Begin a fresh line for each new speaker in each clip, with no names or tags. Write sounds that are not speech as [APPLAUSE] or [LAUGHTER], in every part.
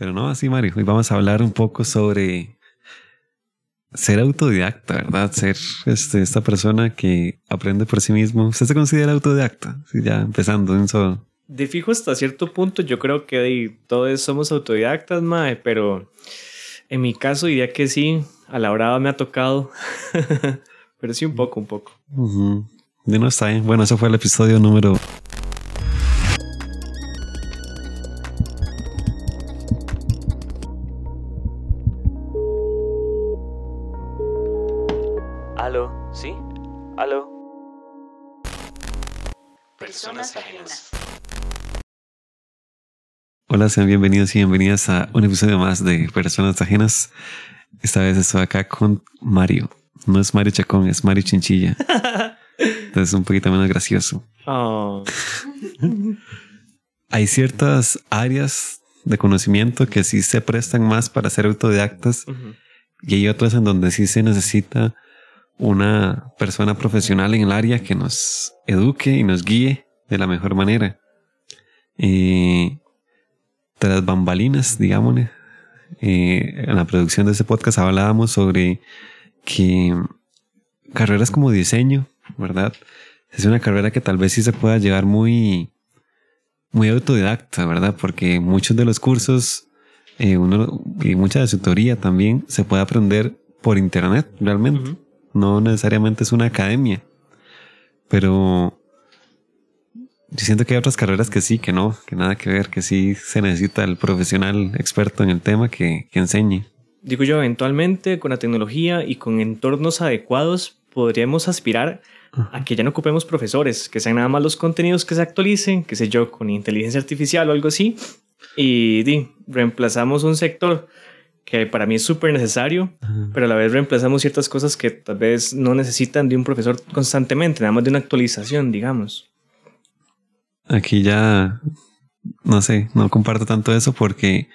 Pero no, así Mario, hoy vamos a hablar un poco sobre ser autodidacta, ¿verdad? Ser este, esta persona que aprende por sí mismo. ¿Usted se considera autodidacta? Sí, ya empezando en eso.
De fijo hasta cierto punto yo creo que todos somos autodidactas, mae, pero en mi caso diría que sí, a la hora me ha tocado, [LAUGHS] pero sí un poco, un poco.
De no está bien. Bueno, eso fue el episodio número Hola, sean bienvenidos y bienvenidas a un episodio más de Personas Ajenas. Esta vez estoy acá con Mario. No es Mario Chacón, es Mario Chinchilla. [LAUGHS] Entonces es un poquito menos gracioso. Oh. Hay ciertas áreas de conocimiento que sí se prestan más para ser autodidactas y hay otras en donde sí se necesita una persona profesional en el área que nos eduque y nos guíe de la mejor manera. Y tras bambalinas, digámosle, eh, en la producción de este podcast hablábamos sobre que carreras como diseño, ¿verdad? Es una carrera que tal vez sí se pueda llevar muy, muy autodidacta, ¿verdad? Porque muchos de los cursos eh, uno, y mucha de su teoría también se puede aprender por internet, realmente. No necesariamente es una academia. Pero yo siento que hay otras carreras que sí, que no, que nada que ver, que sí se necesita el profesional experto en el tema que, que enseñe.
Digo yo, eventualmente con la tecnología y con entornos adecuados podríamos aspirar a que ya no ocupemos profesores, que sean nada más los contenidos que se actualicen, que sé yo, con inteligencia artificial o algo así, y di, reemplazamos un sector que para mí es súper necesario, pero a la vez reemplazamos ciertas cosas que tal vez no necesitan de un profesor constantemente, nada más de una actualización, digamos.
Aquí ya, no sé, no comparto tanto eso porque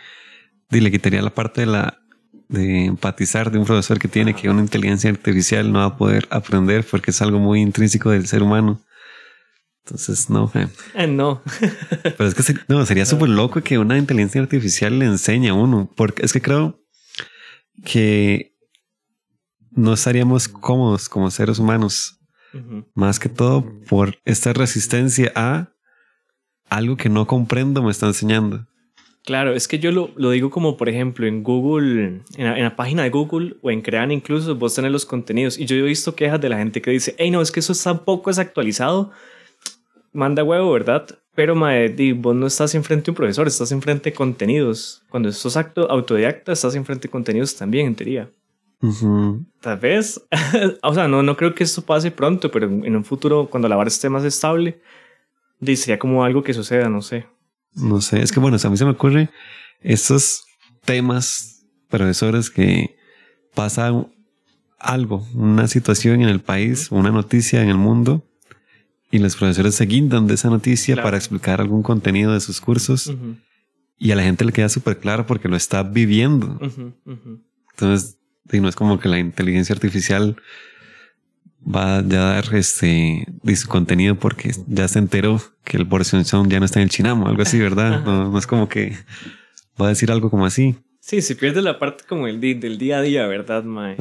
le quitaría la parte de la de empatizar de un profesor que tiene que una inteligencia artificial no va a poder aprender porque es algo muy intrínseco del ser humano. Entonces, no.
Eh. eh no. [LAUGHS]
Pero es que no, sería súper loco que una inteligencia artificial le enseñe a uno, porque es que creo que no estaríamos cómodos como seres humanos, más que todo por esta resistencia a algo que no comprendo me está enseñando.
Claro, es que yo lo, lo digo como, por ejemplo, en Google, en la, página de Google o en Crean incluso, vos tenés los contenidos. Y yo he visto quejas de la gente que dice, hey, no, es que eso está poco desactualizado. Manda huevo, ¿verdad? Pero, mae, vos no estás enfrente de un profesor, estás enfrente de contenidos. Cuando sos acto, autodidacta, estás enfrente de contenidos también, en teoría. Tal vez, [LAUGHS] o sea, no, no creo que esto pase pronto, pero en un futuro, cuando la vara esté más estable, sería como algo que suceda, no sé.
No sé, es que bueno, a mí se me ocurre estos temas, profesores, que pasa algo, una situación en el país, una noticia en el mundo, y los profesores se guindan de esa noticia para explicar algún contenido de sus cursos, y a la gente le queda súper claro porque lo está viviendo. Entonces, no es como que la inteligencia artificial va a dar este su contenido porque ya se enteró que el porción Sound ya no está en el chinamo, algo así, ¿verdad? [LAUGHS] No, es como que va a decir algo como así.
Sí, se pierde la parte como el del día a día, ¿verdad, Mae?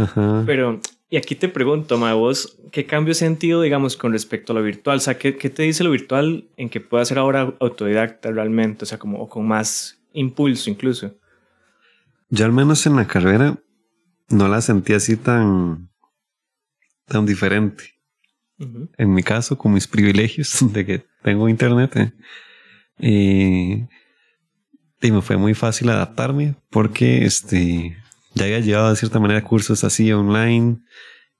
Pero, y aquí te pregunto, Mae, vos, ¿qué cambio has sentido, digamos, con respecto a lo virtual? O sea, ¿qué, qué te dice lo virtual en que pueda ser ahora autodidacta realmente? O sea, como o con más impulso incluso.
Yo al menos en la carrera no la sentí así tan tan diferente. En mi caso, con mis privilegios [LAUGHS] de que tengo internet, eh, y me fue muy fácil adaptarme porque este, ya había llevado de cierta manera cursos así online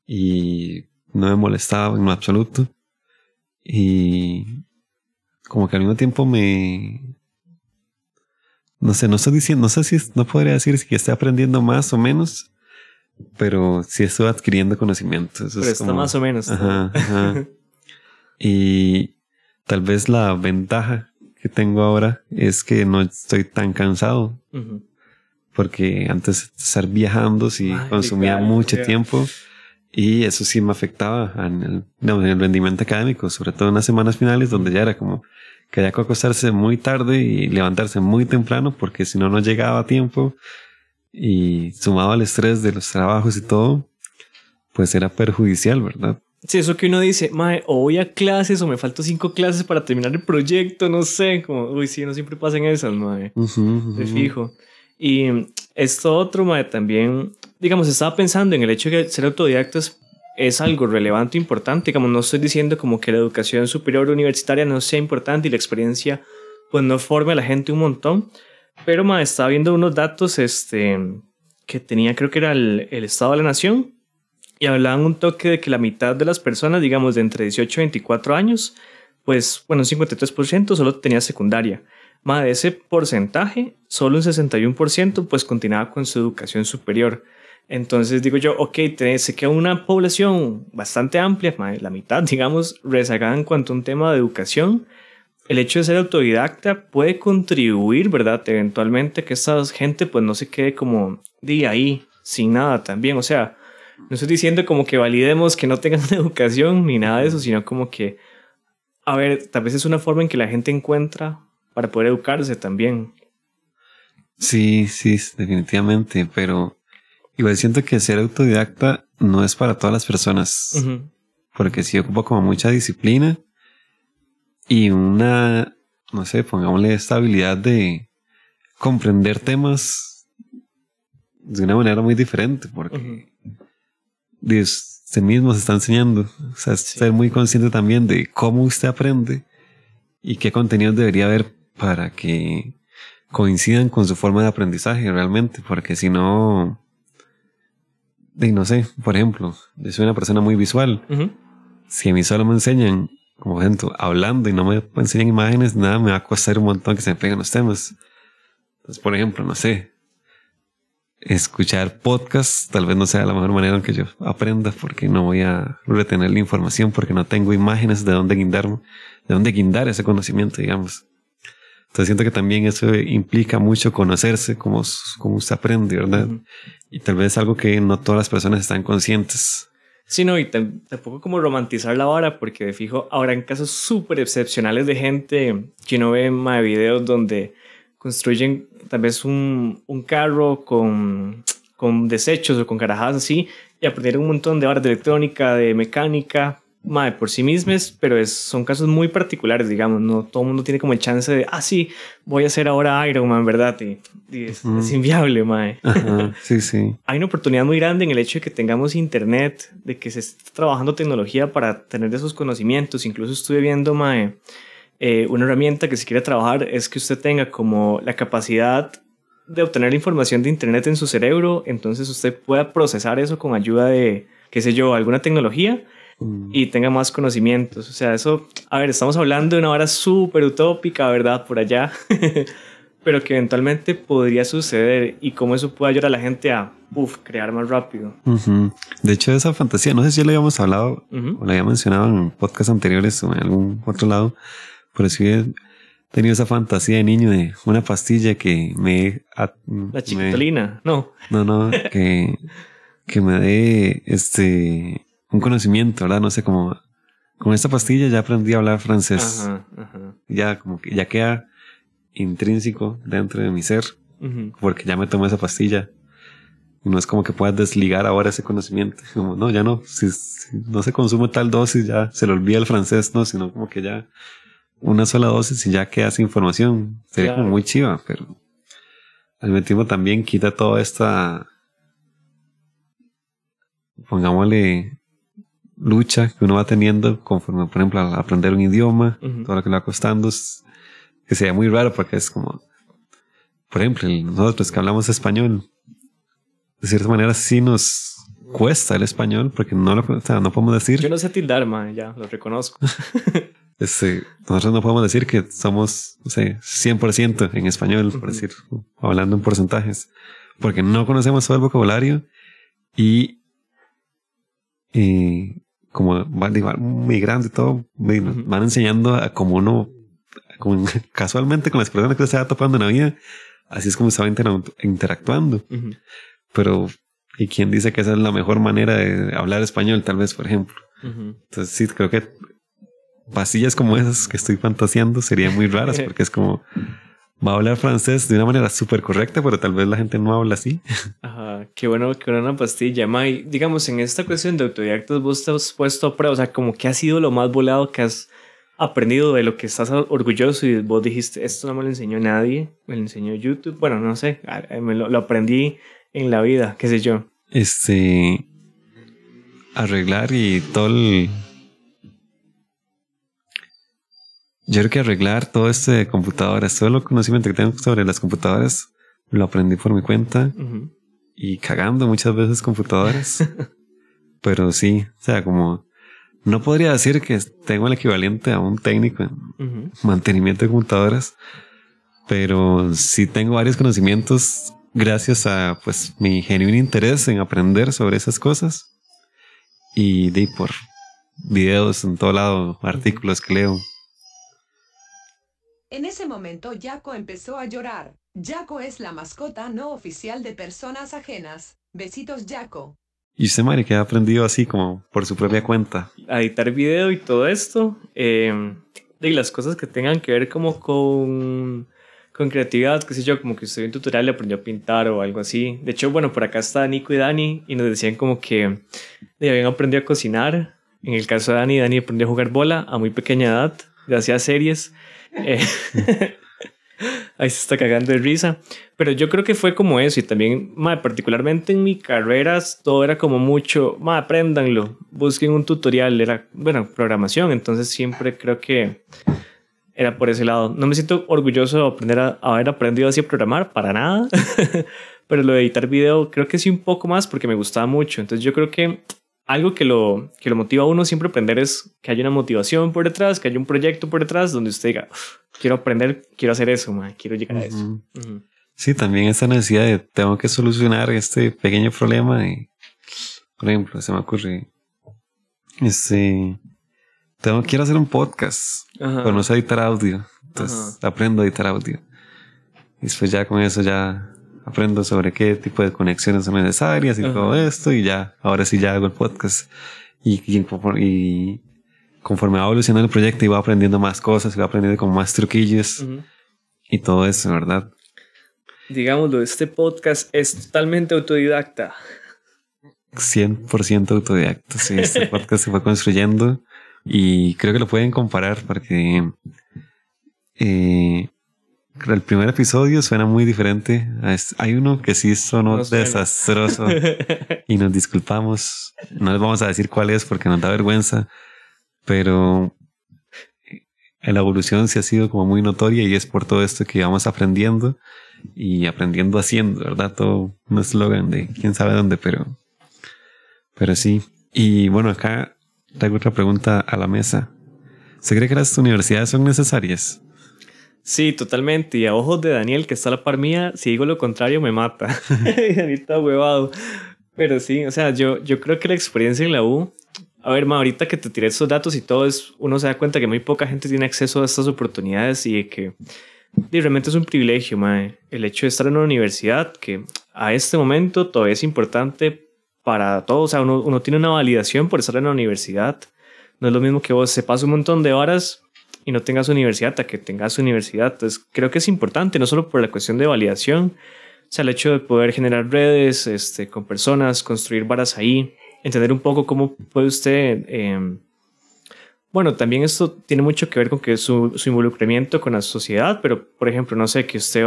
y no me molestaba en lo absoluto. Y como que al mismo tiempo me... No sé, no estoy diciendo, no sé si no podría decir si estoy aprendiendo más o menos, pero sí estoy adquiriendo conocimiento.
pero está más o menos. [LAUGHS]
y tal vez la ventaja que tengo ahora es que no estoy tan cansado. Porque antes de estar viajando, sí consumía mucho tiempo Y eso sí me afectaba en el, en el rendimiento académico, sobre todo en las semanas finales donde ya era como que había que acostarse muy tarde y levantarse muy temprano porque si no, no llegaba a tiempo y sumado al estrés de los trabajos y todo, pues era perjudicial, ¿verdad?
Sí, eso que uno dice, mae, o voy a clases o me faltan cinco clases para terminar el proyecto, no sé, como, uy, sí, no siempre pasan esas, mae, de fijo. Y esto otro, mae, también, digamos, estaba pensando en el hecho de que ser autodidactas es algo relevante, importante, digamos, no estoy diciendo como que la educación superior universitaria no sea importante y la experiencia, pues no forme a la gente un montón, pero, mae, estaba viendo unos datos, este, que tenía, creo que era el, el Estado de la Nación, y hablaban un toque de que la mitad de las personas, digamos, de entre 18 y 24 años, pues, bueno, un 53% solo tenía secundaria. Más de ese porcentaje, solo un 61% pues continuaba con su educación superior. Entonces digo yo, ok, se queda una población bastante amplia, la mitad, [LAUGHS] digamos, rezagada en cuanto a un tema de educación. El hecho de ser autodidacta puede contribuir, ¿verdad? Eventualmente que esta gente pues no se quede como de ahí, sin nada también. O sea, no estoy diciendo como que validemos que no tengan [LAUGHS] educación ni nada de eso, sino como que, a ver, tal vez es una forma en que la gente encuentra para poder educarse también.
Sí, sí, definitivamente, pero igual siento que ser autodidacta no es para todas las personas, porque sí ocupa como mucha disciplina y una, no sé, pongámosle esta habilidad de comprender temas de una manera muy diferente, porque Dios usted mismo se está enseñando. O sea, ser muy consciente también de cómo usted aprende y qué contenidos debería haber para que coincidan con su forma de aprendizaje realmente, porque si no, de no sé, por ejemplo, yo soy una persona muy visual. Si a mí solo me enseñan, como gente, hablando y no me enseñan imágenes, nada, me va a costar un montón que se me peguen los temas. Entonces, por ejemplo, no sé, escuchar podcasts tal vez no sea la mejor manera en que yo aprenda porque no voy a retener la información porque no tengo imágenes de dónde guindar, de dónde guindar ese conocimiento, digamos. Entonces siento que también eso implica mucho conocerse, cómo, cómo se aprende, ¿verdad? Y tal vez algo que no todas las personas están conscientes.
Sí, no, y tampoco como romantizar la vara, porque de fijo, ahora en casos súper excepcionales de gente que no ve más videos donde construyen tal vez un, un carro con, con desechos o con carajadas así y aprender un montón de horas de electrónica, de mecánica, madre, por sí mismas, pero es, son casos muy particulares, digamos, no todo el mundo tiene como el chance de, ah, sí, voy a hacer ahora Iron Man, ¿verdad? Y, es, inviable, madre.
sí, sí. [LAUGHS]
Hay una oportunidad muy grande en el hecho de que tengamos internet, de que se esté trabajando tecnología para tener esos conocimientos, incluso estuve viendo, madre, eh, una herramienta que si quiere trabajar es que usted tenga como la capacidad de obtener la información de Internet en su cerebro, entonces usted pueda procesar eso con ayuda de, qué sé yo, alguna tecnología mm. y tenga más conocimientos. O sea, eso, a ver, estamos hablando de una hora súper utópica, ¿verdad? Por allá, [LAUGHS] pero que eventualmente podría suceder y cómo eso puede ayudar a la gente a, uf, crear más rápido.
De hecho, esa fantasía, no sé si ya lo habíamos hablado o lo había mencionado en podcasts anteriores o en algún otro lado, pero sí he tenido esa fantasía de niño de una pastilla que me...
La chiquitolina, no.
No, no, que, que me dé este un conocimiento, ¿verdad? No sé, cómo con esta pastilla ya aprendí a hablar francés. Ajá, ajá. Ya como que ya queda intrínseco dentro de mi ser, porque ya me tomé esa pastilla. Y no es como que puedas desligar ahora ese conocimiento. Como, no, ya no. Si, si no se consume tal dosis, ya se le olvida el francés, no, sino como que ya una sola dosis y ya queda sin información. Sería como muy chiva, pero al mismo tiempo también quita toda esta, pongámosle, lucha que uno va teniendo conforme, por ejemplo, al aprender un idioma, todo lo que le va costando, que sería muy raro porque es como, por ejemplo, nosotros que hablamos español, de cierta manera sí nos cuesta el español porque no lo no podemos decir.
Yo no sé tildar, man, ya lo reconozco. [LAUGHS]
Este, nosotros no podemos decir que somos, no sé, 100% en español, por decir, hablando en porcentajes, porque no conocemos todo el vocabulario y, y como van, migrando y todo, van enseñando a como uno, como [LAUGHS] casualmente con las personas que se va topando en la vida, así es como va interactuando. Pero Y quién dice que esa es la mejor manera de hablar español, tal vez, por ejemplo. Entonces sí, creo que pasillas como esas que estoy fantaseando serían muy raras [LAUGHS] porque es como va a hablar francés de una manera súper correcta, pero tal vez la gente no habla así.
Ajá, qué bueno que una pastilla. May, digamos, en esta cuestión de autodidactas, vos te has puesto a prueba, o sea, como que ha sido lo más volado que has aprendido de lo que estás orgulloso y vos dijiste, esto no me lo enseñó nadie, me lo enseñó YouTube. Bueno, no sé, me lo, lo aprendí en la vida, qué sé yo.
Este, arreglar y todo el Yo creo que arreglar todo este de computadoras, todo el conocimiento que tengo sobre las computadoras, lo aprendí por mi cuenta y cagando muchas veces computadoras. [LAUGHS] Pero sí, o sea, como no podría decir que tengo el equivalente a un técnico en mantenimiento de computadoras, pero sí tengo varios conocimientos gracias a pues mi genuino interés en aprender sobre esas cosas y de por videos en todo lado, artículos que leo.
En ese momento Jaco empezó a llorar. Jaco es la mascota no oficial de personas ajenas. Besitos Jaco.
¿Y usted, Mari, que ha aprendido así como por su propia cuenta?
A editar video y todo esto. Eh, y las cosas que tengan que ver como con, con creatividad, qué sé yo, como que usted en un tutorial le aprendió a pintar o algo así. De hecho, bueno, por acá está Nico y Dani y nos decían como que habían aprendido a cocinar. En el caso de Dani, Dani aprendió a jugar bola a muy pequeña edad, gracias a series. Eh, [LAUGHS] ahí se está cagando de risa. Pero yo creo que fue como eso. Y también, particularmente en mi carrera, todo era como mucho, ma, apréndanlo, busquen un tutorial. Era, bueno, programación. Entonces siempre creo que era por ese lado. No me siento orgulloso de aprender a, haber aprendido así a programar, para nada. [LAUGHS] Pero lo de editar video creo que sí un poco más porque me gustaba mucho. Entonces yo creo que algo que lo, que lo motiva a uno siempre aprender es que haya una motivación por detrás, que haya un proyecto por detrás donde usted diga, quiero aprender, quiero hacer eso, quiero llegar a eso.
Sí, también esa necesidad de tengo que solucionar este pequeño problema. Y, por ejemplo, se me ocurre, este, tengo, quiero hacer un podcast, pero no sé editar audio. Entonces aprendo a editar audio. Y después ya con eso ya aprendo sobre qué tipo de conexiones son necesarias y todo esto y ya, ahora sí ya hago el podcast y, y, conforme va evolucionando el proyecto y va aprendiendo más cosas va aprendiendo con más truquillos y todo eso, ¿verdad?
Digámoslo, este podcast es totalmente autodidacta.
100% autodidacta, sí, este [LAUGHS] podcast se fue construyendo y creo que lo pueden comparar porque eh, el primer episodio suena muy diferente. Hay uno que sí sonó desastroso [LAUGHS] y nos disculpamos. No les vamos a decir cuál es porque nos da vergüenza, pero la evolución sí ha sido como muy notoria y es por todo esto que vamos aprendiendo y aprendiendo haciendo, ¿verdad? Todo un eslogan de quién sabe dónde, pero, pero sí. Y bueno, acá traigo otra pregunta a la mesa. ¿Se cree que las universidades son necesarias?
Sí, totalmente. Y a ojos de Daniel, que está a la par mía, si digo lo contrario, me mata. [LAUGHS] [LAUGHS] Daniel está huevado. Pero sí, o sea, yo, yo creo que la experiencia en la U. A ver, ma, ahorita que te tiré esos datos y todo, es, uno se da cuenta que muy poca gente tiene acceso a estas oportunidades y que realmente es un privilegio, ma, el hecho de estar en una universidad que a este momento todavía es importante para todos. O sea, uno, uno tiene una validación por estar en la universidad. No es lo mismo que vos se pasa un montón de horas y no tengas universidad a que tengas universidad. Entonces, creo que es importante, no solo por la cuestión de validación, o sea, el hecho de poder generar redes este, con personas, construir varas ahí, entender un poco cómo puede usted... Em, bueno, también esto tiene mucho que ver con que su, su, involucramiento con la sociedad, pero por ejemplo, no sé, que usted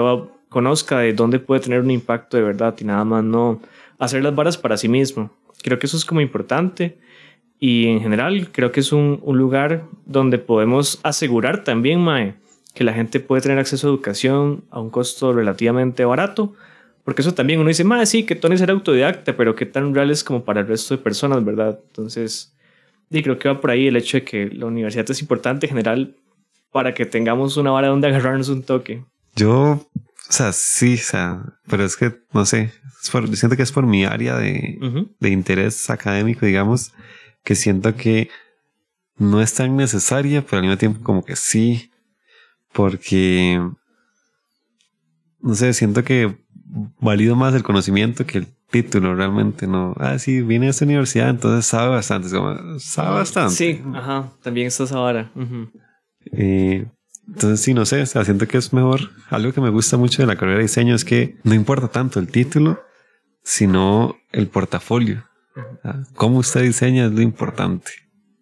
conozca de dónde puede tener un impacto de verdad y nada más no hacer las varas para sí mismo. Creo que eso es como importante. Y en general creo que es un, un lugar donde podemos asegurar también, Mae, que la gente puede tener acceso a educación a un costo relativamente barato. Porque eso también uno dice, Mae, sí, que Tony será autodidacta, pero qué tan real es como para el resto de personas, ¿verdad? Entonces, y creo que va por ahí el hecho de que la universidad es importante en general para que tengamos una vara donde agarrarnos un toque.
Yo, o sea, sí, o sea, pero es que, no sé, siento que es por mi área de, de interés académico, digamos que siento que no es tan necesaria, pero al mismo tiempo como que sí, porque, no sé, siento que valido más el conocimiento que título realmente, no. Ah, sí, viene a esta universidad, entonces sabe bastante. como, sabe bastante.
Sí, ajá, también está esa vara.
Eh, entonces, sí, no sé, o sea, siento que es mejor. Algo que me gusta mucho de la carrera de diseño es que no importa tanto el título, sino el portafolio. Cómo usted diseña es lo importante.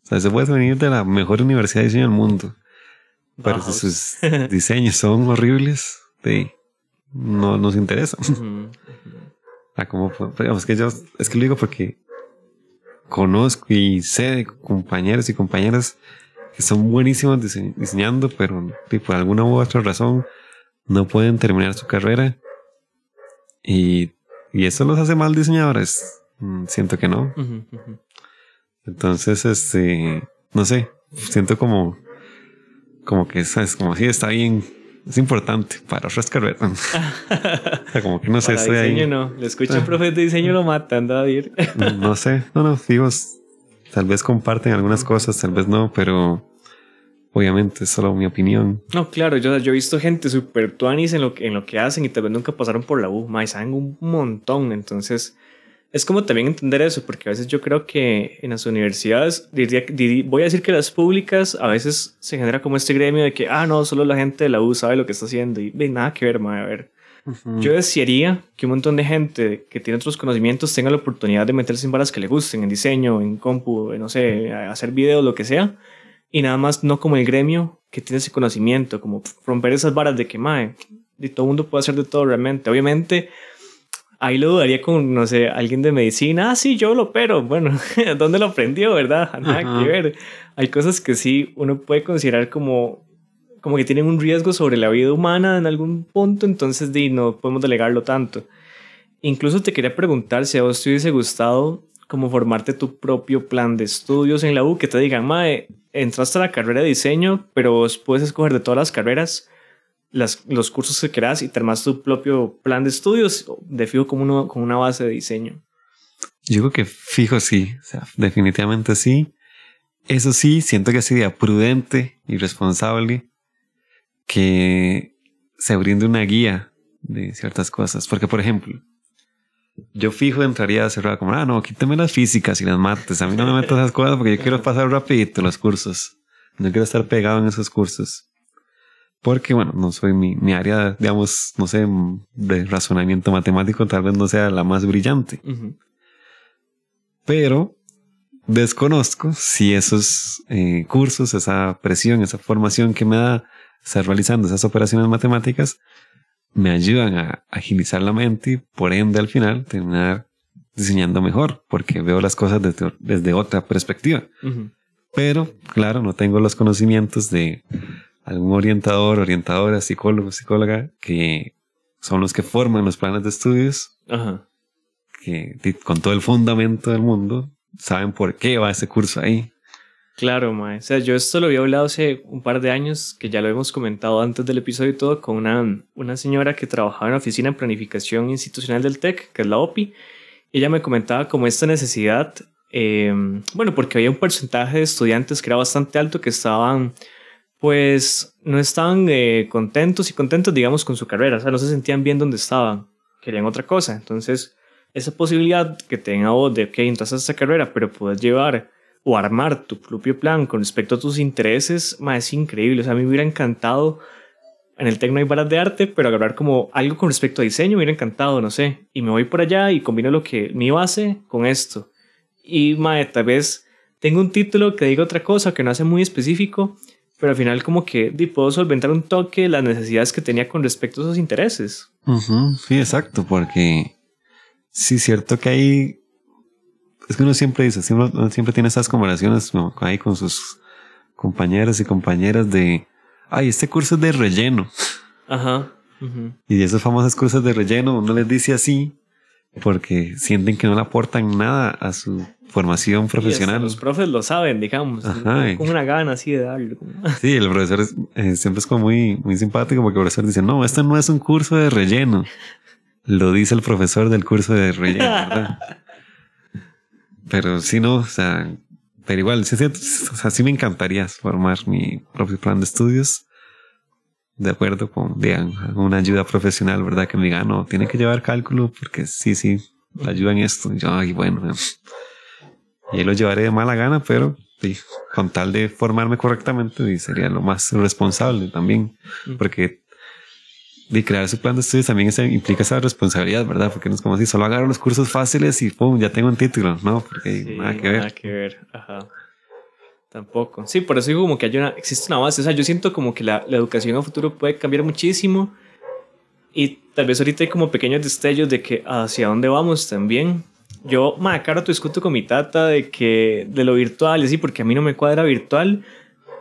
O sea, se puede venir de la mejor universidad de diseño del mundo. Pero si sus [LAUGHS] diseños son horribles, no nos interesa. [LAUGHS] Ah, como, digamos que yo, es que lo digo porque conozco y sé de compañeros y compañeras que son buenísimos diseñando, pero por alguna u otra razón no pueden terminar su carrera. Y, y eso los hace mal diseñadores. Mm, siento que no. Entonces, este, no sé, siento como, como que es como si está bien, es importante para otras [LAUGHS] carreras. o sea, como que no sé,
para
estoy
diseño
ahí.
no, le escucha el profe de diseño lo matan, David.
no sé, no, no, digo, tal vez comparten algunas cosas, tal vez no, pero obviamente es solo mi opinión.
No, claro, yo, yo he visto gente súper tuanis en lo, en lo que hacen y tal vez nunca pasaron por la U, más saben un montón, entonces es como también entender eso, porque a veces yo creo que en las universidades, diría, voy a decir que las públicas, a veces se genera como este gremio de que, ah, no, solo la gente de la U sabe lo que está haciendo y ve nada que ver, madre, a ver. Yo desearía que un montón de gente que tiene otros conocimientos tenga la oportunidad de meterse en varas que le gusten, en diseño, en compu, en, no sé, hacer videos, lo que sea, y nada más no como el gremio que tiene ese conocimiento, como romper esas varas de que, madre, y todo el mundo puede hacer de todo realmente. Obviamente, ahí lo dudaría con, no sé, alguien de medicina. Ah, sí, yo lo opero. Bueno, [LAUGHS] ¿dónde lo aprendió, verdad? [LAUGHS] Nada que ver. Hay cosas que sí uno puede considerar como, como que tienen un riesgo sobre la vida humana en algún punto, entonces di, no podemos delegarlo tanto. Incluso te quería preguntar si a vos te hubiese gustado como formarte tu propio plan de estudios en la U, que te digan, mae, entraste a la carrera de diseño, pero vos puedes escoger de todas las carreras los cursos que quieras y te armas tu propio plan de estudios de fijo como uno, con una base de diseño.
Yo creo que fijo sí, definitivamente sí. Eso sí, siento que sería prudente y responsable que se brinde una guía de ciertas cosas. Porque, por ejemplo, yo fijo entraría a cerrar como, ah, no, quítame las físicas y las mates. A mí no me meto esas cosas porque yo quiero pasar rapidito los cursos. No quiero estar pegado en esos cursos. Porque, bueno, no soy mi, mi área, digamos, no sé, de razonamiento matemático, tal vez no sea la más brillante. Pero desconozco si esos eh, cursos, esa presión, esa formación que me da estar realizando esas operaciones matemáticas, me ayudan a agilizar la mente y por ende al final terminar diseñando mejor, porque veo las cosas desde, desde otra perspectiva. Pero, claro, no tengo los conocimientos de algún orientador, orientadora, psicólogo, psicóloga, que son los que forman los planes de estudios,
Ajá.
que con todo el fundamento del mundo saben por qué va ese curso ahí.
Claro, mae. O sea, yo esto lo había hablado hace un par de años, que ya lo hemos comentado antes del episodio y todo, con una, una señora que trabajaba en la oficina de planificación institucional del TEC, que es la OPI. Ella me comentaba como esta necesidad, eh, bueno, porque había un porcentaje de estudiantes que era bastante alto que estaban pues no estaban eh, contentos y contentos, digamos, con su carrera, o sea, no se sentían bien donde estaban, querían otra cosa. Entonces, esa posibilidad que tenga vos de, ok, entras a esta carrera, pero puedes llevar o armar tu propio plan con respecto a tus intereses, más es increíble. O sea, a mí me hubiera encantado, en el Tecno hay varas de arte, pero agarrar como algo con respecto a diseño me hubiera encantado, no sé. Y me voy por allá y combino lo que, mi base con esto. Y, mae, tal vez tengo un título que diga otra cosa, que no hace muy específico, pero al final como que di, puedo solventar un toque las necesidades que tenía con respecto a esos intereses.
Sí, exacto, porque sí es cierto que hay, es que uno siempre dice, siempre, siempre tiene esas conversaciones ahí con sus compañeros y compañeras de, ay, este curso es de relleno.
Ajá.
Y esos famosos cursos de relleno, uno les dice así porque sienten que no le aportan nada a su formación profesional.
los profes lo saben, digamos, Ajá, con una gana así de darle.
Sí, el profesor eh, siempre es como muy, muy simpático porque el profesor dice, no, esto no es un curso de relleno. Lo dice el profesor del curso de relleno, ¿verdad? [LAUGHS] pero sí, no, o sea, pero igual, sí, sí, o sea, sí me encantaría formar mi propio plan de estudios. De acuerdo con, digan, una ayuda profesional, ¿verdad? Que me diga, no, tiene que llevar cálculo porque sí, sí, ayuda en esto. Y yo, ay, bueno, y ahí lo llevaré de mala gana, pero con tal de formarme correctamente, sería lo más responsable también, porque de crear su plan de estudios también implica esa responsabilidad, ¿verdad? Porque no es como si solo agarro los cursos fáciles y pum, ya tengo un título, ¿no? Porque nada que ver.
Nada que ver, ajá. Tampoco. Sí, por eso digo como que hay una, existe una base. O sea, yo siento como que la, la educación a futuro puede cambiar muchísimo y tal vez ahorita hay como pequeños destellos de que hacia dónde vamos también. Yo, ma, caro, te discuto con mi tata de que de lo virtual y así, porque a mí no me cuadra virtual,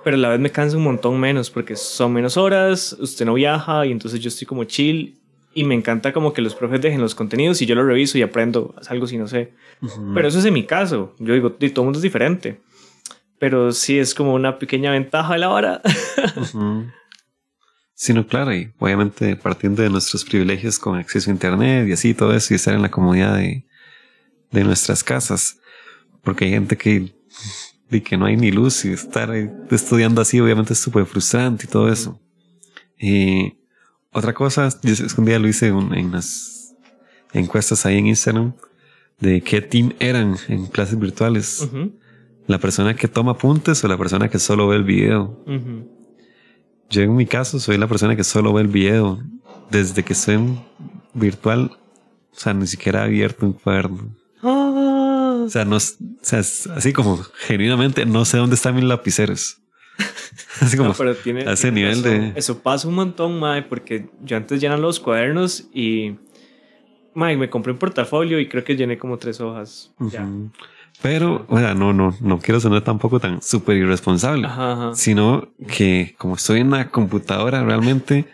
pero a la vez me cansa un montón menos porque son menos horas, usted no viaja y entonces yo estoy como chill y me encanta como que los profes dejen los contenidos y yo lo reviso y aprendo algo si no sé. Pero eso es en mi caso. Yo digo, todo el mundo es diferente. Pero sí es como una pequeña ventaja de la hora.
Sino [LAUGHS] claro, y obviamente partiendo de nuestros privilegios con acceso a internet y así todo eso y estar en la comodidad de, de nuestras casas. Porque hay gente que, de que no hay ni luz y estar estudiando así obviamente es súper frustrante y todo eso. Y otra cosa, yo un día lo hice en las encuestas ahí en Instagram de qué team eran en clases virtuales. La persona que toma apuntes o la persona que solo ve el video. Yo en mi caso soy la persona que solo ve el video. Desde que soy virtual, o sea, ni siquiera he abierto un cuaderno. O sea, no, o sea, así como genuinamente no sé dónde están mis lapiceros. [LAUGHS] así como pero tiene, a ese nivel de...
Eso pasa un montón, Mae, porque yo antes llenaba los cuadernos y... Mae, me compré un portafolio y creo que llené como tres hojas. Ya.
Pero, o sea, no, no, no quiero sonar tampoco tan súper irresponsable, sino que como estoy en la computadora, realmente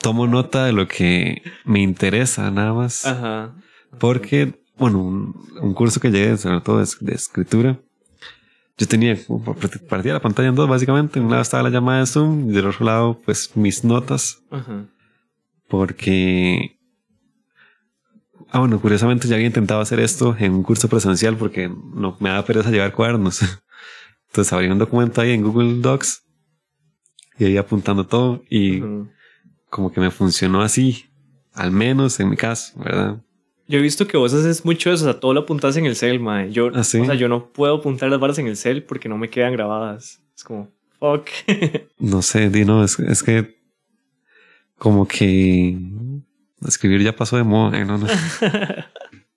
tomo nota de lo que me interesa nada más. Ajá. Porque, bueno, un, curso que llegué, sobre todo de, escritura, yo tenía, partía la pantalla en dos, básicamente. En un lado estaba la llamada de Zoom y del otro lado, pues mis notas. Ajá. Porque Ah, bueno, curiosamente ya había intentado hacer esto en un curso presencial porque no me da pereza llevar cuadernos. [LAUGHS] Entonces abrí un documento ahí en Google Docs y ahí apuntando todo y como que me funcionó así, al menos en mi caso, ¿verdad?
Yo he visto que vos haces mucho eso, o sea, todo lo apuntas en el cel, mae. Yo, ¿Ah, o sea, yo no puedo apuntar las barras en el cel porque no me quedan grabadas. Es como, fuck. [LAUGHS]
no sé, Dino, es, es que como que escribir ya pasó de moda. ¿eh? No, no.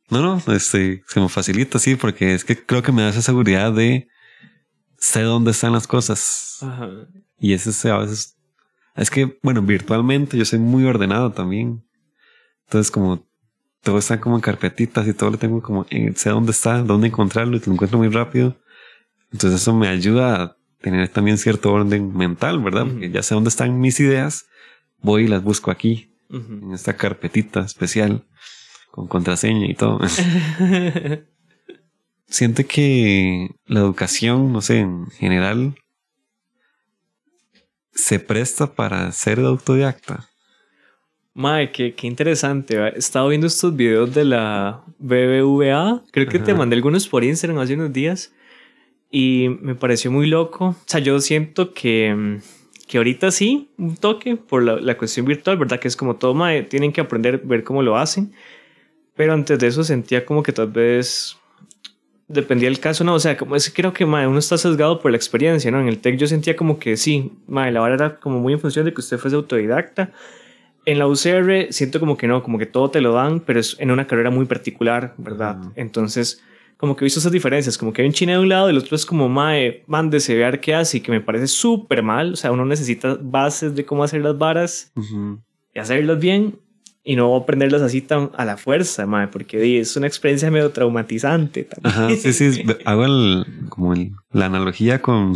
no, no, este, se me facilita, sí, porque es que creo que me da esa seguridad de sé dónde están las cosas. Y ese a veces, es que, bueno, virtualmente yo soy muy ordenado también. Entonces, como todo está como en carpetitas y todo lo tengo como, sé dónde está, dónde encontrarlo y te lo encuentro muy rápido. Entonces eso me ayuda a tener también cierto orden mental, ¿verdad? Porque ya sé dónde están mis ideas, voy y las busco aquí en esta carpetita especial con contraseña y todo. [LAUGHS] Siente que la educación, no sé, en general, se presta para ser autodidacta.
Mae, qué, qué, interesante. He estado viendo estos videos de la BBVA. Creo que te mandé algunos por Instagram hace unos días. Y me pareció muy loco. O sea, yo siento que mm, que ahorita sí, un toque por la, la cuestión virtual, ¿verdad? Que es como todo, tienen que aprender, ver cómo lo hacen. Pero antes de eso sentía como que tal vez dependía del caso, ¿no? O sea, como es creo que mae, uno está sesgado por la experiencia, ¿no? En el TEC yo sentía como que sí, mae, la hora era como muy en función de que usted fuese autodidacta. En la UCR siento como que no, como que todo te lo dan, pero es en una carrera muy particular, ¿verdad? Entonces como que he visto esas diferencias, como que hay un chino de un lado y el otro es como, mae, mándese, ver qué hace, y que me parece súper mal. O sea, uno necesita bases de cómo hacer las varas y hacerlas bien y no aprenderlas así tan a la fuerza, mae, porque es una experiencia medio traumatizante. También.
Ajá, sí, sí, hago el, como la analogía con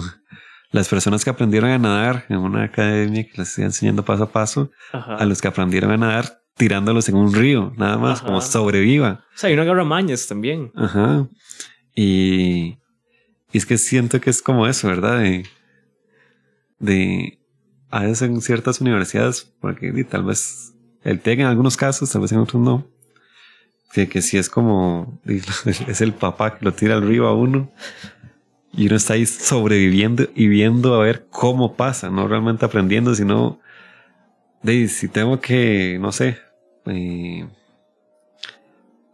las personas que aprendieron a nadar en una academia que les estoy enseñando paso a paso, a los que aprendieron a nadar tirándolos en un río, nada más, como sobreviva.
O sea, hay una agarra mañas también.
Ajá. Y, es que siento que es como eso, ¿verdad? De, de a veces en ciertas universidades, porque tal vez el TEC en algunos casos, tal vez en otros no. Que, que si es como, [LAUGHS] es el papá que lo tira al río a uno. Y uno está ahí sobreviviendo y viendo a ver cómo pasa, no realmente aprendiendo, sino de si tengo que, no sé, eh,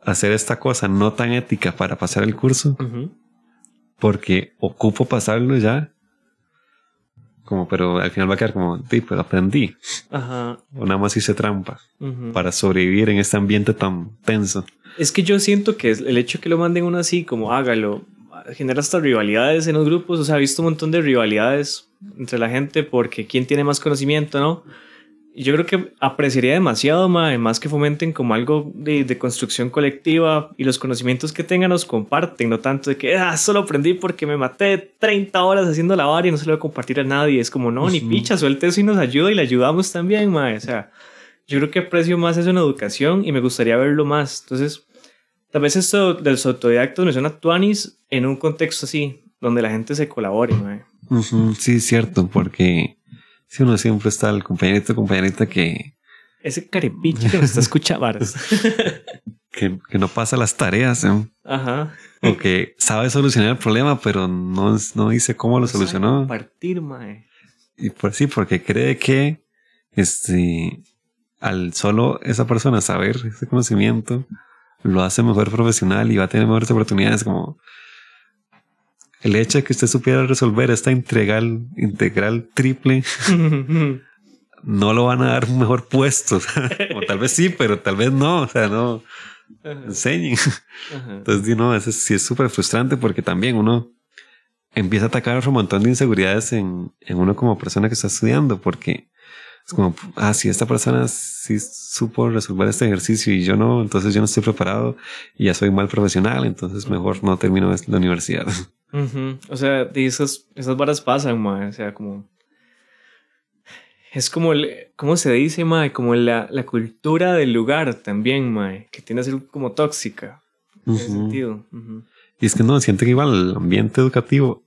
hacer esta cosa no tan ética para pasar el curso,
Ujú.
porque ocupo pasarlo ya. Como, pero al final va a quedar como, sí, pero aprendí.
Ajá.
O nada más hice trampa
ujú.
para sobrevivir en este ambiente tan tenso.
Es que yo siento que el hecho que lo manden uno así, como hágalo, genera hasta rivalidades en los grupos. O sea, he visto un montón de rivalidades entre la gente porque quién tiene más conocimiento, ¿no? Y yo creo que apreciaría demasiado, mae, más que fomenten como algo de, de construcción colectiva y los conocimientos que tengan los comparten, no tanto de que ah, solo aprendí porque me maté 30 horas haciendo la vara y no se lo voy a compartir a nadie. Es como, no, ni picha, suelte eso y nos ayuda y le ayudamos también, mae. O sea, yo creo que aprecio más eso en educación y me gustaría verlo más. Entonces, tal vez esto de los autodidactos me suena a tuanis en un contexto así, donde la gente se colabore.
Ujú, Sí, es cierto, porque si uno siempre está el compañerito, compañerita que,
Ese carepiche que nos está escuchando, [LAUGHS]
que, que no pasa las tareas, ¿eh?
Ajá.
o que sabe solucionar el problema, pero no, no dice cómo lo solucionó.
Compartir, mae.
Y por sí, porque cree que este, al solo esa persona saber ese conocimiento, lo hace mejor profesional y va a tener mejores oportunidades. Como el hecho de que usted supiera resolver esta integral, integral triple, [LAUGHS] no lo van a dar un mejor puesto. [LAUGHS] o tal vez sí, pero tal vez no. O sea, no enseñen.
Ajá.
Entonces, no, eso sí es súper frustrante porque también uno empieza a atacar un montón de inseguridades en, en uno como persona que está estudiando, porque es como, ah, si esta persona sí supo resolver este ejercicio y yo no, entonces yo no estoy preparado y ya soy mal profesional, entonces mejor no termino la universidad. [LAUGHS]
O sea, de esas, esas varas pasan, mae. O sea, como. Es como el. ¿Cómo se dice, mae? Como la, la cultura del lugar también, mae. Que tiende a ser como tóxica. En ese sentido.
Y es que no, siento que igual el ambiente educativo,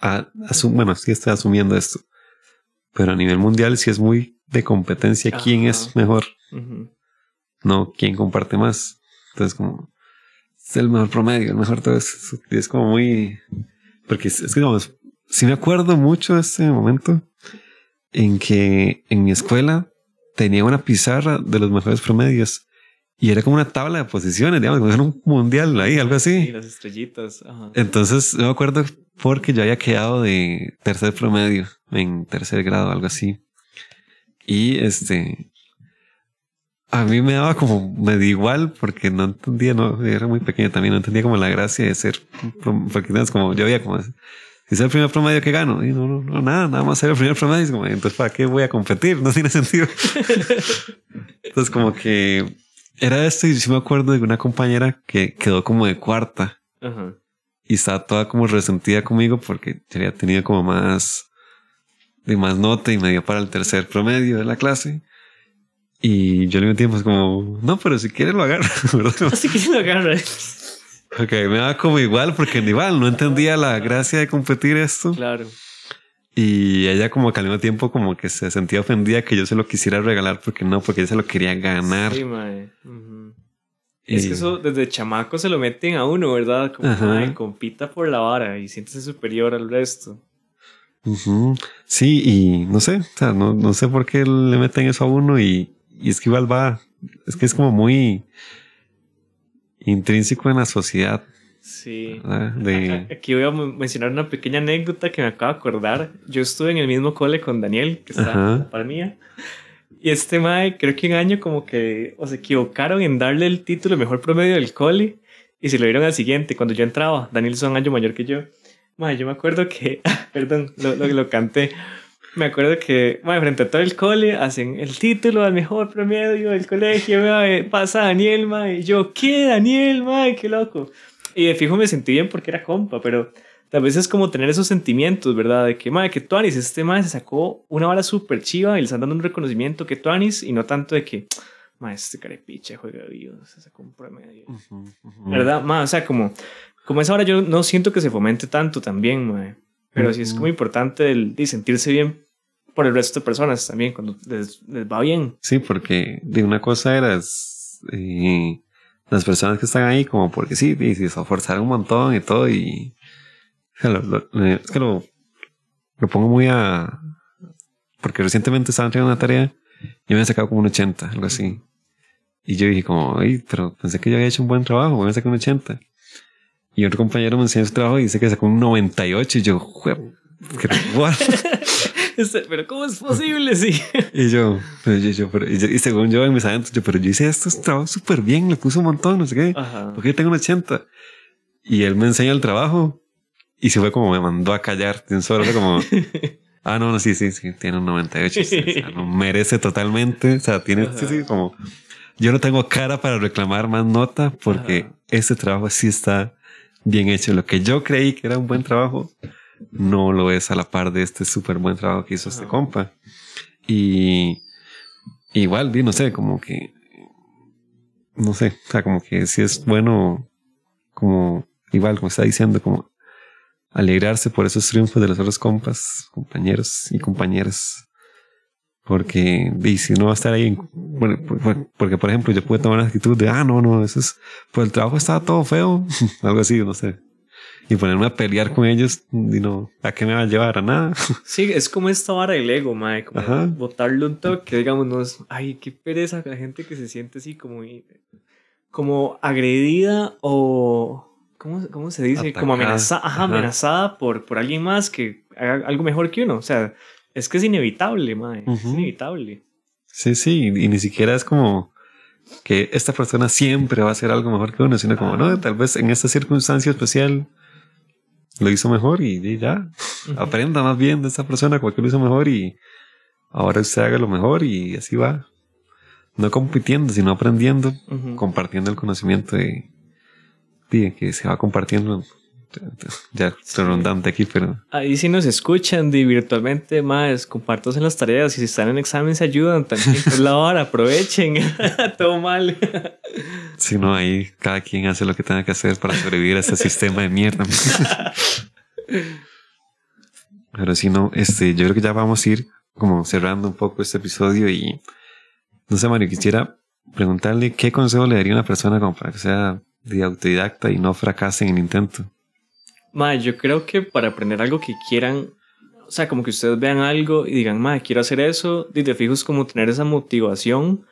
a- asum- bueno, sí estoy asumiendo esto, pero a nivel mundial sí es muy de competencia quién
Ajá.
es mejor. No quién comparte más. Entonces, como es el mejor promedio, el mejor todo eso. Y es como muy. Porque es, es que, digamos, sí me acuerdo mucho de ese momento en que en mi escuela tenía una pizarra de los mejores promedios y era como una tabla de posiciones, digamos, como era un mundial ahí, algo
Sí,
así.
las estrellitas. Ajá.
Entonces, yo me acuerdo porque yo había quedado de tercer promedio en tercer grado, algo así. Y este, a mí me daba como medio igual porque no entendía, no, era muy pequeño también, no entendía como la gracia de ser, porque es como, yo veía como, si es el primer promedio que gano, y no, no, no, nada, nada más ser el primer promedio, como, entonces, ¿para qué voy a competir? [LAUGHS] No tiene sentido. [LAUGHS] entonces, como que era esto, y sí me acuerdo de una compañera que quedó como de cuarta
Ajá.
y estaba toda como resentida conmigo porque había tenido como más de más nota y me dio para el tercer promedio de la clase. Y yo le es como, no, pero si quieres lo [LAUGHS] [LAUGHS]
que se lo agarra.
Porque me daba como igual, porque igual no entendía la gracia de competir esto.
Claro.
Y ella como que al mismo tiempo como que se sentía ofendida que yo se lo quisiera regalar porque no, porque ella se lo quería ganar.
Sí, mae.
Y-
Es que eso desde chamaco se lo meten a uno, ¿verdad? Como, mae, compita por la vara y siéntese superior al resto.
Sí, y no sé, o sea, no, no sé por qué le meten eso a uno y, y es que igual va, es que es como muy intrínseco en la sociedad,
Sí.
¿verdad? De,
Aquí voy a men- mencionar una pequeña anécdota que me acabo de acordar. Yo estuve en el mismo cole con Daniel, que está
Ajá.
a la par mía. Y este mae, creo que un año como que o se equivocaron en darle el título mejor promedio del cole y se lo dieron al siguiente cuando yo entraba. Daniel es un año mayor que yo. Mae, yo me acuerdo que, [LAUGHS] perdón, lo, lo, lo canté. Me acuerdo que, mae, frente a todo el cole, hacen el título al mejor promedio del colegio, mae, pasa Daniel, mae. Y yo, ¿qué, Daniel, mae? Qué loco. Y de fijo me sentí bien porque era compa, pero tal vez es como tener esos sentimientos, ¿verdad? De que, madre, que Tuanis, este madre se sacó una vara súper chiva y le están dando un reconocimiento que Tuanis y no tanto de que, madre, este carepiche juega vivo, se sacó un promedio.
Ujú, ujú.
¿Verdad? Ma, o sea, como, como esa hora yo no siento que se fomente tanto también, madre. Pero sí es como importante el, de sentirse bien por el resto de personas también, cuando les, les va bien.
Sí, porque de una cosa era es, eh, las personas que están ahí como porque sí, y se esforzaron un montón y todo y o sea, lo- lo- eh, es que lo, lo pongo muy a porque recientemente estaba entregando una tarea y me había sacado como un 80, algo así. Y yo dije como, ay, pero pensé que yo había hecho un buen trabajo, voy a sacar un 80. Y otro compañero me enseñó su trabajo y dice que sacó un 98 y yo, "Jue- ¿qué- [LAUGHS] what?"
Este, Pero ¿cómo es posible? Sí.
Y yo, pero yo, yo, pero, y, yo- y según yo en mis adentros, yo, pero yo hice esto, este trabajo súper bien, le puse un montón, no sé qué.
Ajá.
¿Por qué tengo un 80? Y él me enseña el trabajo y se fue como me mandó a callar de un solo. Como, [LAUGHS] ah, no, no, sí, sí, sí, tiene un 98. sí, o sea, no [LAUGHS] merece totalmente. O sea, tiene, sí, sí, como, yo no tengo cara para reclamar más nota porque
Ajá.
este trabajo sí está bien hecho. Lo que yo creí que era un buen trabajo, no lo es a la par de este súper buen trabajo que hizo este compa. Y igual, vi, no sé, como que, no sé, o sea, como que sí es bueno, como, igual, como está diciendo, como alegrarse por esos triunfos de los otros compas, compañeros y compañeras. Porque, y si no va a estar ahí, bueno, porque por ejemplo, yo pude tomar la actitud de, ah, no, no, eso es, pues el trabajo estaba todo feo, [LAUGHS] algo así, no sé. Y ponerme a pelear con ellos, y no, ¿a qué me va a llevar? A nada. [LAUGHS]
Sí, es como esta vara del ego, mae. Como
Ajá.
botarle un toque, digamos, no es. Ay, qué pereza la gente que se siente así como. Como agredida o. ¿Cómo, cómo se dice? Como
Atacada.
amenazada, ajá,
Ajá.
amenazada por, por alguien más que haga algo mejor que uno. O sea, es que es inevitable, mae. Es inevitable.
Sí, sí, y ni siquiera es como que esta persona siempre va a hacer algo mejor que uno, sino como,
Ah.
no, tal vez en esta circunstancia especial lo hizo mejor y, y ya, aprenda más bien de esta persona, cual que lo hizo mejor y ahora usted haga lo mejor y así va. No compitiendo, sino aprendiendo, compartiendo el conocimiento de, de que se va compartiendo. Ya, redundante aquí, pero
Ahí sí nos escuchan di, virtualmente, más compartos en las tareas y si están en examen se ayudan también. Pues la hora, aprovechen. [LAUGHS] Todo mal.
si no, ahí cada quien hace lo que tenga que hacer para sobrevivir a este sistema de mierda. Pero si no, este, yo creo que ya vamos a ir como cerrando un poco este episodio y no sé, Mario, quisiera preguntarle qué consejo le daría a una persona como para que sea de autodidacta y no fracase en el intento.
Ma, yo creo que para aprender algo que quieran, o sea, como que ustedes vean algo y digan, ma, quiero hacer eso, y de fijo es como tener esa motivación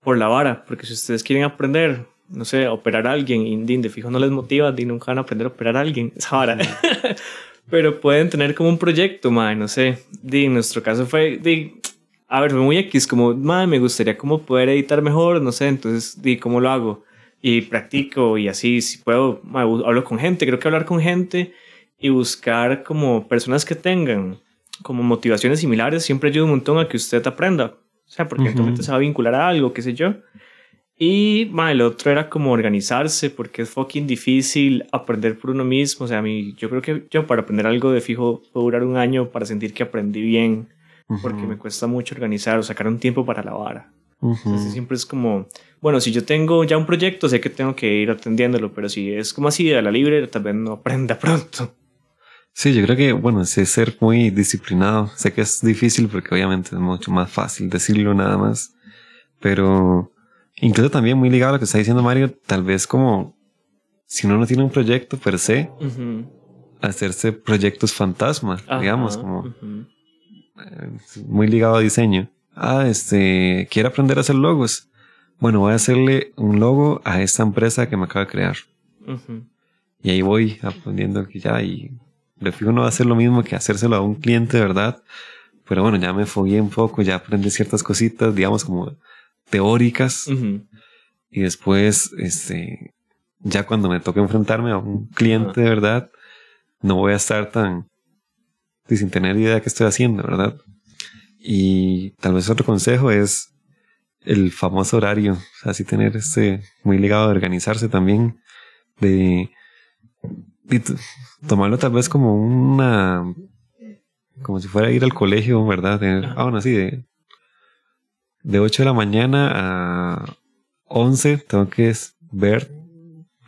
por la vara, porque si ustedes quieren aprender, no sé, operar a alguien y de fijo no les motiva, di, nunca van a aprender a operar a alguien, [LAUGHS] esa vara. Pero pueden tener como un proyecto, ma, no sé, di, en nuestro caso fue, di, a ver, fue muy X, como, ma, me gustaría como poder editar mejor, no sé, entonces, di, ¿cómo lo hago? Y practico y así, si puedo, hablo con gente, creo que hablar con gente y buscar como personas que tengan como motivaciones similares siempre ayuda un montón a que usted aprenda, o sea, porque eventualmente se va a vincular a algo, qué sé yo. Y ma, el otro era como organizarse, porque es fucking difícil aprender por uno mismo. O sea, a mí, yo creo que yo para aprender algo de fijo puedo durar un año para sentir que aprendí bien, porque me cuesta mucho organizar o sacar un tiempo para la vara. Entonces siempre es como, bueno, si yo tengo ya un proyecto, sé que tengo que ir atendiéndolo, pero si es como así a la libre, tal vez no aprenda pronto.
Sí, yo creo que, bueno, sí, ser muy disciplinado. Sé que es difícil porque obviamente es mucho más fácil decirlo nada más. Pero incluso también muy ligado a lo que está diciendo Mario, tal vez como si uno no tiene un proyecto per se, hacerse proyectos fantasma,
Ajá,
digamos, como eh, muy ligado a diseño. Ah, este, quiero aprender a hacer logos. Bueno, voy a hacerle un logo a esta empresa que me acaba de crear. Y ahí voy aprendiendo que ya y de fijo no va a ser lo mismo que hacérselo a un cliente verdad. Pero bueno, ya me fogué un poco, ya aprendí ciertas cositas, digamos como teóricas. Y después, este, ya cuando me toque enfrentarme a un cliente verdad, no voy a estar tan sin tener idea de qué estoy haciendo, ¿verdad? Y tal vez otro consejo es el famoso horario, así tener este muy ligado a organizarse también, de, de tomarlo tal vez como una, como si fuera a ir al colegio, ¿verdad? De- ah, bueno, sí, de, de 8 de la mañana a 11 tengo que ver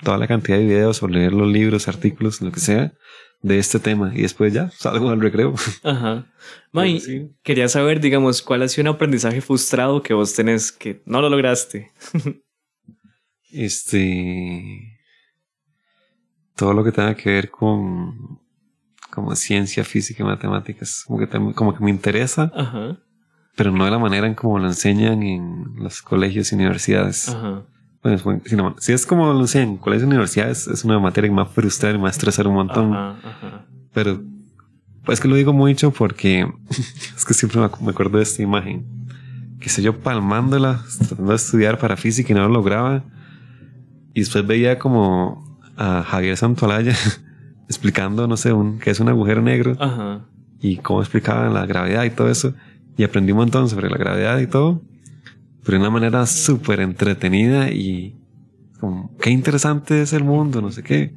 toda la cantidad de videos o leer los libros, artículos, lo que sea de este tema y después ya salgo al recreo.
Ajá. [LAUGHS] Ma, y
Sí.
quería saber, digamos, cuál ha sido un aprendizaje frustrado que vos tenés que no lo lograste. [LAUGHS]
Este todo lo que tenga que ver con como ciencia, física y matemáticas, como que, como que me interesa,
Ajá.
pero no de la manera en como lo enseñan en los colegios y universidades.
Ajá.
Bueno, es buen- si, no- si es como lo enseñan en colegios universidades, es una materia que me va a frustrar y me va a estresar un montón.
Ajá, ajá.
Pero pues que lo digo mucho porque [LAUGHS] es que siempre me acu- me acuerdo de esta imagen. Que sé yo palmándola, tratando de estudiar para física y no lo lograba. Y después veía como a Javier Santolaya [LAUGHS] explicando, no sé, un, qué es un agujero negro
Ajá.
y cómo explicaban la gravedad y todo eso. Y aprendí un montón sobre la gravedad y todo. Pero de una manera súper entretenida y como, qué interesante es el mundo, no sé qué.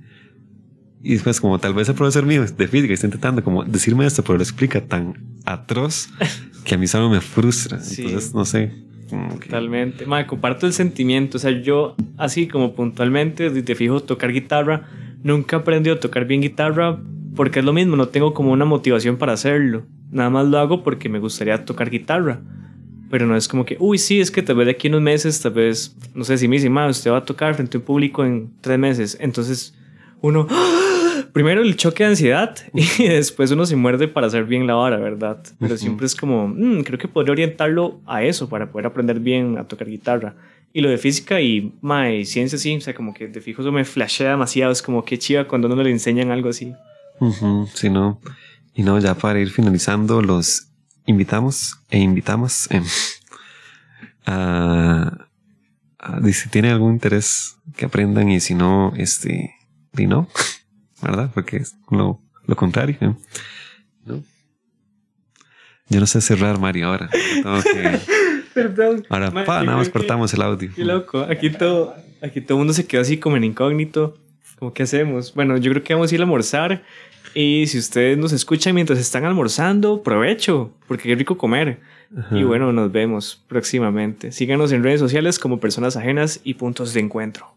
Y después, como tal vez el profesor mío de física está intentando como decirme esto, pero lo explica tan atroz [LAUGHS] que a mí solo me frustra.
Sí.
Entonces, no sé.
Totalmente. Madre, comparto el sentimiento. O sea, yo, así como puntualmente, si te fijo, tocar guitarra, nunca he aprendido a tocar bien guitarra porque es lo mismo, no tengo como una motivación para hacerlo. Nada más lo hago porque me gustaría tocar guitarra. Pero no es como que, uy, sí, es que tal vez de aquí unos meses, tal vez, no sé si me dice, "Ma, usted va a tocar frente a un público en tres meses. Entonces, uno, [GASPS] primero el choque de ansiedad [LAUGHS] y después uno se muerde para hacer bien la vara, ¿verdad? Pero
Ujú.
siempre es como, "Mm, creo que podría orientarlo a eso para poder aprender bien a tocar guitarra. Y lo de física y, ma, y ciencia sí, o sea, como que de fijo eso me flashea demasiado, es como que chiva cuando uno le enseñan algo así.
Ujú, sí, no. Y no, ya para ir finalizando, los invitamos e invitamos em, a, si tienen algún interés que aprendan y si no, este, y no, ¿verdad? Porque es lo, lo contrario. ¿no? Yo no sé cerrar Mario ahora. Tengo que- [LAUGHS]
Perdón.
ahora, pa, nada más
que-
cortamos el audio.
Qué loco, aquí todo, aquí todo el mundo se quedó así como en incógnito. Como, ¿qué hacemos? Bueno, yo creo que vamos a ir a almorzar. Y si ustedes nos escuchan mientras están almorzando, provecho, porque qué rico comer.
Ajá.
Y bueno, nos vemos próximamente. Síganos en redes sociales como personas ajenas y puntos de encuentro.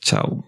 Chao.